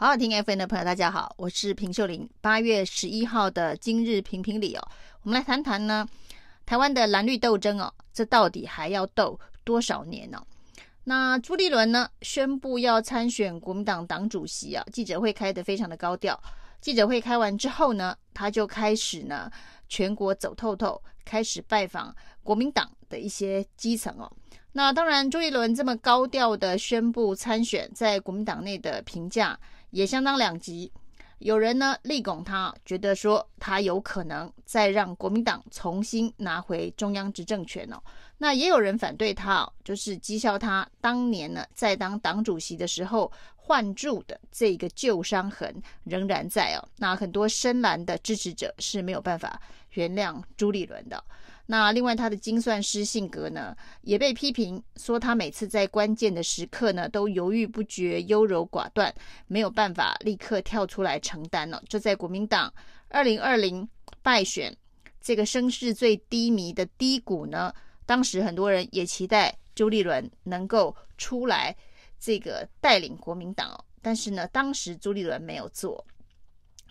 好好听 FM 的朋友，大家好，我是平秀玲。八月十一号的今日评评理哦，我们来谈谈呢，台湾的蓝绿斗争哦，这到底还要斗多少年呢？那朱立伦呢，宣布要参选国民党党主席啊，记者会开得非常的高调。记者会开完之后呢，他就开始呢全国走透透，开始拜访国民党的一些基层哦。那当然，朱立伦这么高调的宣布参选，在国民党内的评价。也相当两极，有人呢力拱他，觉得说他有可能再让国民党重新拿回中央执政权哦。那也有人反对他哦，就是讥笑他当年呢在当党主席的时候换住的这个旧伤痕仍然在哦。那很多深蓝的支持者是没有办法原谅朱立伦的。那另外，他的精算师性格呢，也被批评说他每次在关键的时刻呢，都犹豫不决、优柔寡断，没有办法立刻跳出来承担了。这在国民党二零二零败选这个声势最低迷的低谷呢，当时很多人也期待朱立伦能够出来这个带领国民党，但是呢，当时朱立伦没有做。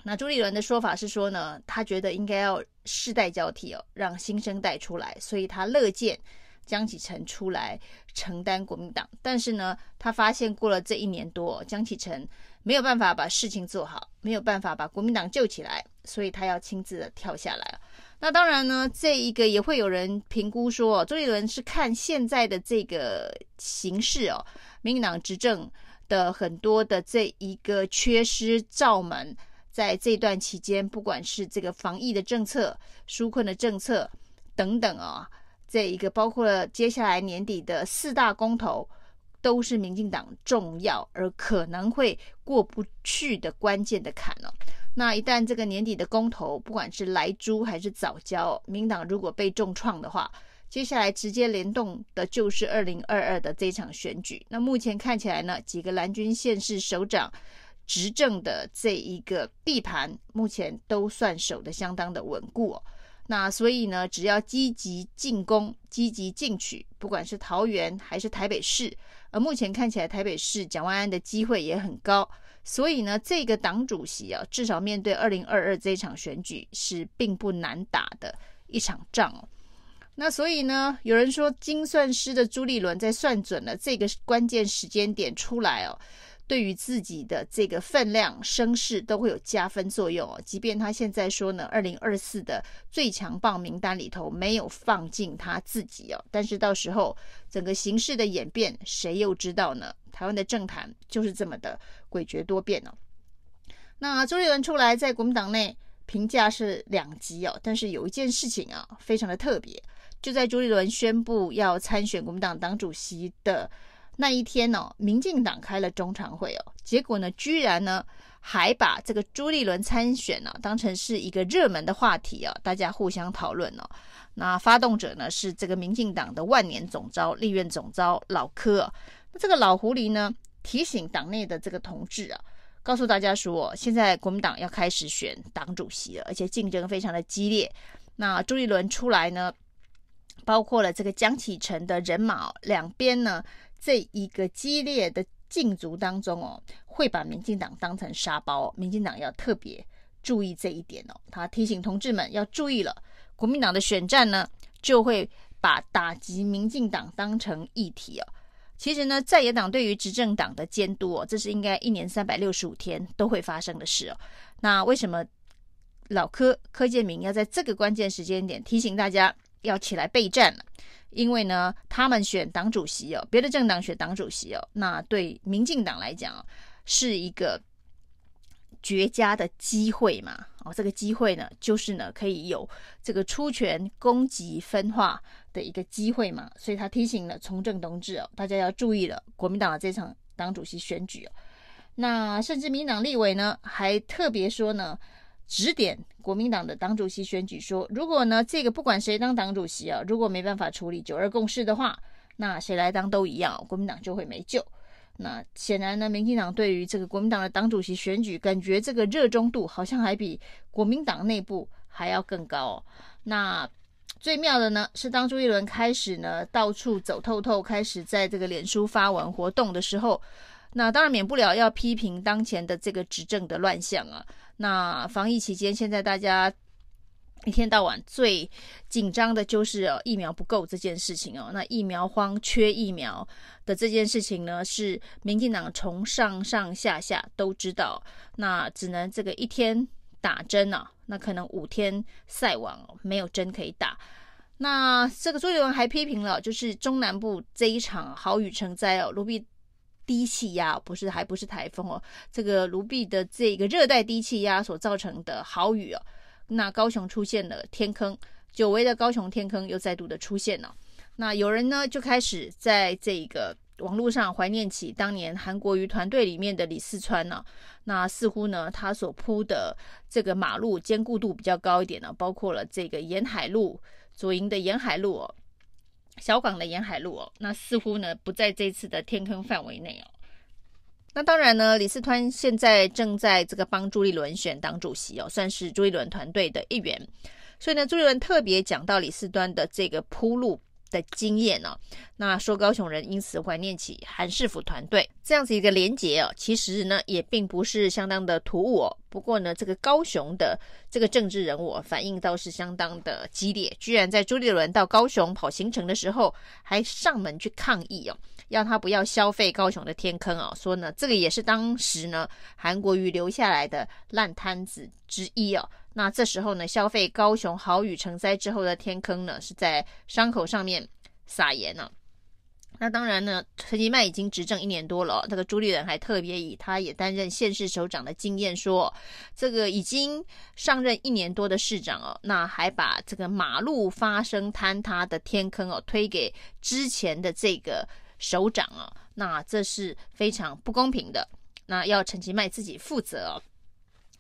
那朱立伦的说法是说呢，他觉得应该要世代交替哦，让新生代出来，所以他乐见江启臣出来承担国民党。但是呢，他发现过了这一年多，江启臣没有办法把事情做好，没有办法把国民党救起来，所以他要亲自的跳下来。那当然呢，这一个也会有人评估说，周杰伦是看现在的这个形势哦，民进党执政的很多的这一个缺失罩门。在这段期间，不管是这个防疫的政策、纾困的政策等等啊，这一个包括了接下来年底的四大公投，都是民进党重要而可能会过不去的关键的坎哦。那一旦这个年底的公投，不管是莱猪还是早交，民党如果被重创的话，接下来直接联动的就是二零二二的这场选举。那目前看起来呢，几个蓝军县市首长。执政的这一个地盘，目前都算守得相当的稳固。那所以呢，只要积极进攻、积极进取，不管是桃园还是台北市，而目前看起来台北市蒋万安的机会也很高。所以呢，这个党主席啊，至少面对二零二二这场选举是并不难打的一场仗哦。那所以呢，有人说精算师的朱立伦在算准了这个关键时间点出来哦。对于自己的这个分量、声势都会有加分作用哦。即便他现在说呢，二零二四的最强棒名单里头没有放进他自己哦，但是到时候整个形势的演变，谁又知道呢？台湾的政坛就是这么的诡谲多变哦。那朱立伦出来在国民党内评价是两极哦，但是有一件事情啊，非常的特别，就在朱立伦宣布要参选国民党党主席的。那一天呢、哦，民进党开了中常会哦，结果呢，居然呢还把这个朱立伦参选呢、啊、当成是一个热门的话题啊，大家互相讨论哦。那发动者呢是这个民进党的万年总召、立院总召老柯、啊。那这个老狐狸呢提醒党内的这个同志啊，告诉大家说，现在国民党要开始选党主席了，而且竞争非常的激烈。那朱立伦出来呢，包括了这个江启臣的人马，两边呢。这一个激烈的竞逐当中哦，会把民进党当成沙包，民进党要特别注意这一点哦。他提醒同志们要注意了，国民党的选战呢，就会把打击民进党当成议题哦。其实呢，在野党对于执政党的监督哦，这是应该一年三百六十五天都会发生的事哦。那为什么老柯柯建铭要在这个关键时间点提醒大家要起来备战了？因为呢，他们选党主席哦，别的政党选党主席哦，那对民进党来讲是一个绝佳的机会嘛。哦，这个机会呢，就是呢可以有这个出权攻击分化的一个机会嘛。所以他提醒了从政同志哦，大家要注意了，国民党的这场党主席选举哦。那甚至民党立委呢，还特别说呢。指点国民党的党主席选举说，如果呢这个不管谁当党主席啊，如果没办法处理九二共识的话，那谁来当都一样，国民党就会没救。那显然呢，民进党对于这个国民党的党主席选举，感觉这个热衷度好像还比国民党内部还要更高。那最妙的呢，是当朱一伦开始呢到处走透透，开始在这个脸书发文活动的时候。那当然免不了要批评当前的这个执政的乱象啊。那防疫期间，现在大家一天到晚最紧张的就是，疫苗不够这件事情哦。那疫苗荒、缺疫苗的这件事情呢，是民进党从上上下下都知道。那只能这个一天打针啊，那可能五天晒网没有针可以打。那这个朱立伦还批评了，就是中南部这一场豪雨成灾哦，卢比低气压不是，还不是台风哦，这个卢碧的这个热带低气压所造成的豪雨哦，那高雄出现了天坑，久违的高雄天坑又再度的出现了。那有人呢就开始在这个网络上怀念起当年韩国瑜团队里面的李四川呢，那似乎呢他所铺的这个马路坚固度比较高一点呢，包括了这个沿海路。左营的沿海路哦，小港的沿海路哦，那似乎呢不在这次的天坑范围内哦。那当然呢，李四川现在正在这个帮朱立伦选党主席哦，算是朱立伦团队的一员。所以呢，朱立伦特别讲到李四端的这个铺路的经验呢、哦，那说高雄人因此怀念起韩市府团队这样子一个连结哦，其实呢也并不是相当的突兀哦。不过呢，这个高雄的这个政治人物反应倒是相当的激烈，居然在朱立伦到高雄跑行程的时候，还上门去抗议哦，要他不要消费高雄的天坑哦，说呢这个也是当时呢韩国瑜留下来的烂摊子之一哦。那这时候呢，消费高雄豪雨成灾之后的天坑呢，是在伤口上面撒盐呢。那当然呢，陈其迈已经执政一年多了，这个朱立伦还特别以他也担任县市首长的经验说，这个已经上任一年多的市长哦，那还把这个马路发生坍塌的天坑哦推给之前的这个首长啊，那这是非常不公平的，那要陈其迈自己负责哦。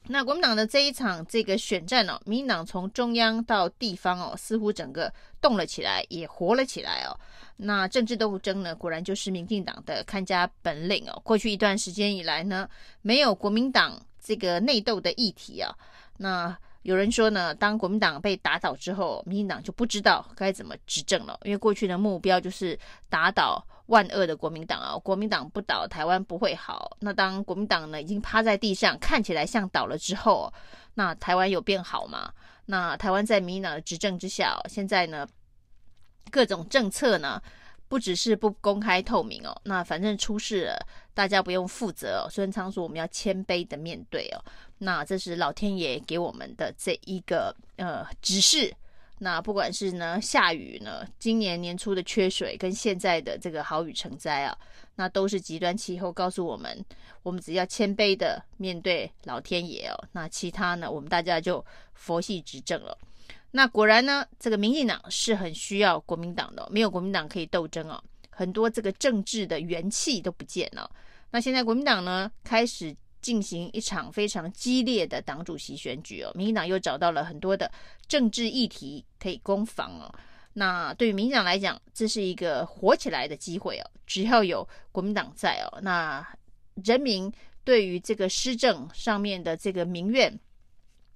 那国民党的这一场这个选战哦，民进党从中央到地方哦，似乎整个动了起来，也活了起来哦。那政治斗争呢，果然就是民进党的看家本领哦。过去一段时间以来呢，没有国民党这个内斗的议题啊。那有人说呢，当国民党被打倒之后，民进党就不知道该怎么执政了，因为过去的目标就是打倒。万恶的国民党啊，国民党不倒，台湾不会好。那当国民党呢已经趴在地上，看起来像倒了之后，那台湾有变好吗？那台湾在民进党的执政之下，现在呢各种政策呢不只是不公开透明哦，那反正出事了，大家不用负责哦。孙昌说我们要谦卑的面对哦，那这是老天爷给我们的这一个呃指示。那不管是呢下雨呢，今年年初的缺水跟现在的这个豪雨成灾啊，那都是极端气候告诉我们，我们只要谦卑的面对老天爷哦，那其他呢，我们大家就佛系执政了。那果然呢，这个民进党是很需要国民党的，没有国民党可以斗争哦，很多这个政治的元气都不见了。那现在国民党呢开始。进行一场非常激烈的党主席选举哦，民进党又找到了很多的政治议题可以攻防哦。那对于民进党来讲，这是一个火起来的机会哦。只要有国民党在哦，那人民对于这个施政上面的这个民怨，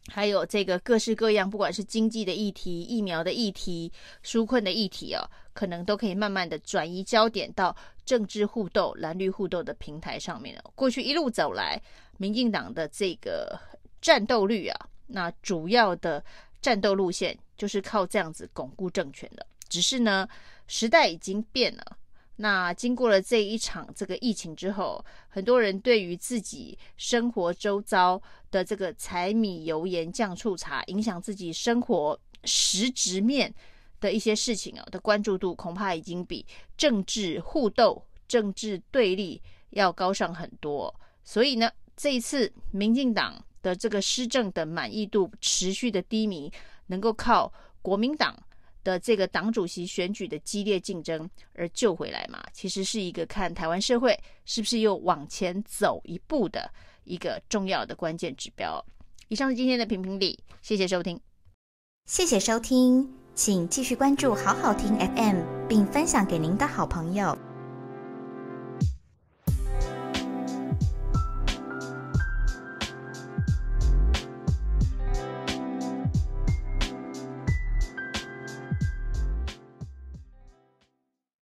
还有这个各式各样，不管是经济的议题、疫苗的议题、纾困的议题哦，可能都可以慢慢的转移焦点到政治互斗、蓝绿互斗的平台上面了。过去一路走来，民进党的这个战斗率啊，那主要的战斗路线就是靠这样子巩固政权的。只是呢，时代已经变了。那经过了这一场这个疫情之后，很多人对于自己生活周遭的这个柴米油盐酱醋茶，影响自己生活实质面的一些事情啊的关注度，恐怕已经比政治互斗、政治对立要高上很多。所以呢，这一次民进党的这个施政的满意度持续的低迷，能够靠国民党。的这个党主席选举的激烈竞争而救回来嘛，其实是一个看台湾社会是不是又往前走一步的一个重要的关键指标。以上是今天的评评理，谢谢收听，谢谢收听，请继续关注好好听 FM，并分享给您的好朋友。